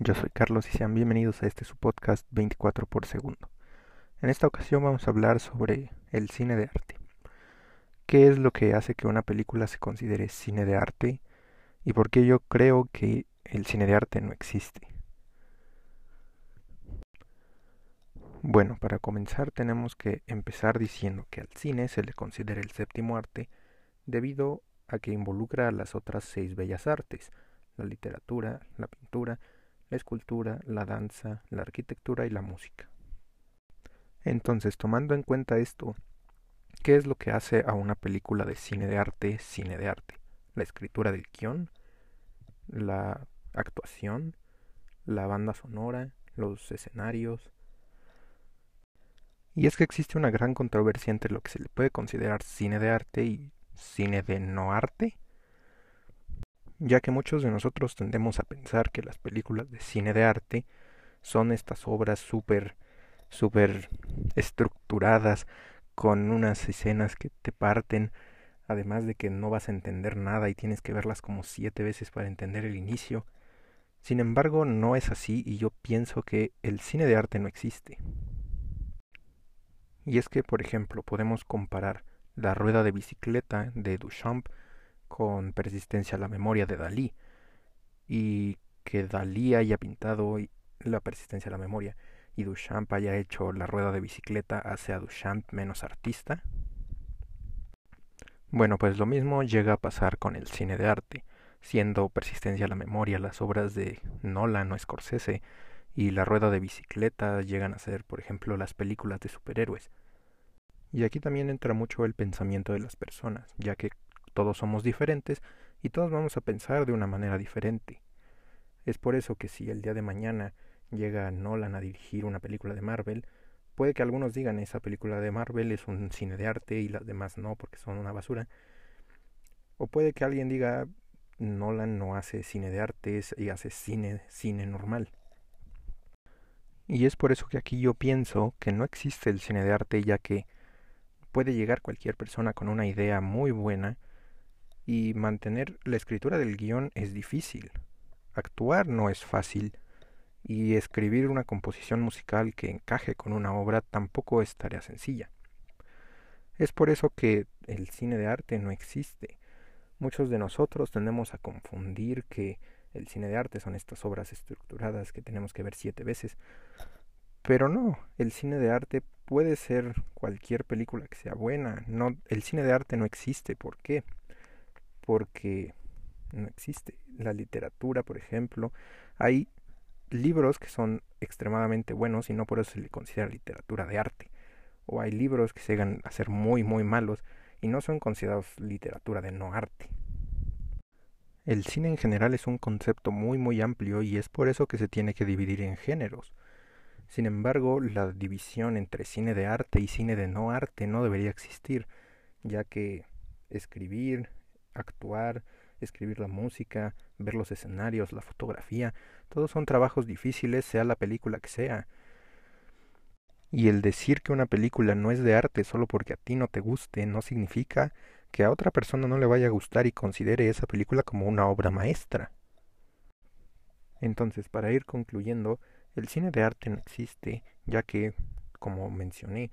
Yo soy Carlos y sean bienvenidos a este su podcast 24 por segundo. En esta ocasión vamos a hablar sobre el cine de arte. ¿Qué es lo que hace que una película se considere cine de arte? ¿Y por qué yo creo que el cine de arte no existe? Bueno, para comenzar tenemos que empezar diciendo que al cine se le considera el séptimo arte debido a que involucra a las otras seis bellas artes, la literatura, la pintura, la escultura, la danza, la arquitectura y la música. Entonces, tomando en cuenta esto, ¿qué es lo que hace a una película de cine de arte cine de arte? La escritura del guion, la actuación, la banda sonora, los escenarios. Y es que existe una gran controversia entre lo que se le puede considerar cine de arte y cine de no arte ya que muchos de nosotros tendemos a pensar que las películas de cine de arte son estas obras súper, súper estructuradas, con unas escenas que te parten, además de que no vas a entender nada y tienes que verlas como siete veces para entender el inicio. Sin embargo, no es así y yo pienso que el cine de arte no existe. Y es que, por ejemplo, podemos comparar la rueda de bicicleta de Duchamp con persistencia la memoria de Dalí y que Dalí haya pintado la persistencia a la memoria y Duchamp haya hecho la rueda de bicicleta hace a Duchamp menos artista? Bueno, pues lo mismo llega a pasar con el cine de arte, siendo persistencia a la memoria las obras de Nolan o Scorsese y la rueda de bicicleta llegan a ser, por ejemplo, las películas de superhéroes. Y aquí también entra mucho el pensamiento de las personas, ya que todos somos diferentes y todos vamos a pensar de una manera diferente. Es por eso que si el día de mañana llega Nolan a dirigir una película de Marvel, puede que algunos digan esa película de Marvel es un cine de arte y las demás no porque son una basura. O puede que alguien diga Nolan no hace cine de arte y hace cine, cine normal. Y es por eso que aquí yo pienso que no existe el cine de arte ya que puede llegar cualquier persona con una idea muy buena y mantener la escritura del guion es difícil. Actuar no es fácil y escribir una composición musical que encaje con una obra tampoco es tarea sencilla. Es por eso que el cine de arte no existe. Muchos de nosotros tendemos a confundir que el cine de arte son estas obras estructuradas que tenemos que ver siete veces. Pero no, el cine de arte puede ser cualquier película que sea buena. No, el cine de arte no existe. ¿Por qué? Porque no existe. La literatura, por ejemplo, hay libros que son extremadamente buenos y no por eso se le considera literatura de arte. O hay libros que se llegan a ser muy, muy malos y no son considerados literatura de no arte. El cine en general es un concepto muy, muy amplio y es por eso que se tiene que dividir en géneros. Sin embargo, la división entre cine de arte y cine de no arte no debería existir, ya que escribir, actuar, escribir la música, ver los escenarios, la fotografía, todos son trabajos difíciles, sea la película que sea. Y el decir que una película no es de arte solo porque a ti no te guste no significa que a otra persona no le vaya a gustar y considere esa película como una obra maestra. Entonces, para ir concluyendo, el cine de arte no existe, ya que, como mencioné,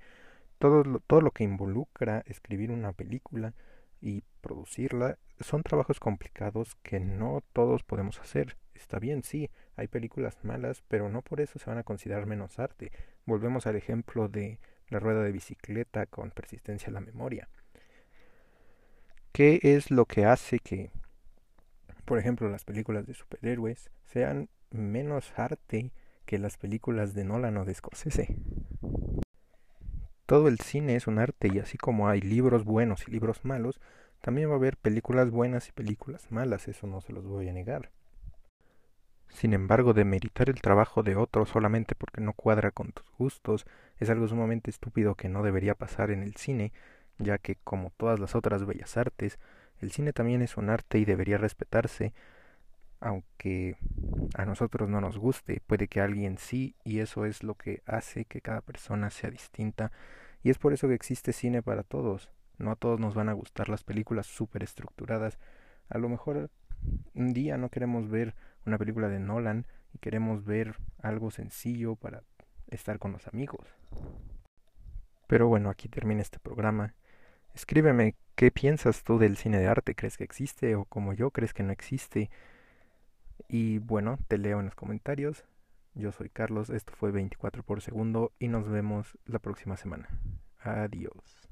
todo lo, todo lo que involucra escribir una película y producirla son trabajos complicados que no todos podemos hacer. Está bien, sí, hay películas malas, pero no por eso se van a considerar menos arte. Volvemos al ejemplo de la rueda de bicicleta con persistencia en la memoria. ¿Qué es lo que hace que, por ejemplo, las películas de superhéroes sean menos arte que las películas de Nolan o de Scorsese? Todo el cine es un arte y así como hay libros buenos y libros malos, también va a haber películas buenas y películas malas, eso no se los voy a negar. Sin embargo, demeritar el trabajo de otro solamente porque no cuadra con tus gustos es algo sumamente estúpido que no debería pasar en el cine, ya que como todas las otras bellas artes, el cine también es un arte y debería respetarse, aunque a nosotros no nos guste, puede que alguien sí, y eso es lo que hace que cada persona sea distinta, y es por eso que existe cine para todos. No a todos nos van a gustar las películas súper estructuradas. A lo mejor un día no queremos ver una película de Nolan y queremos ver algo sencillo para estar con los amigos. Pero bueno, aquí termina este programa. Escríbeme qué piensas tú del cine de arte, ¿crees que existe o como yo crees que no existe? Y bueno, te leo en los comentarios. Yo soy Carlos, esto fue 24 por segundo y nos vemos la próxima semana. Adiós.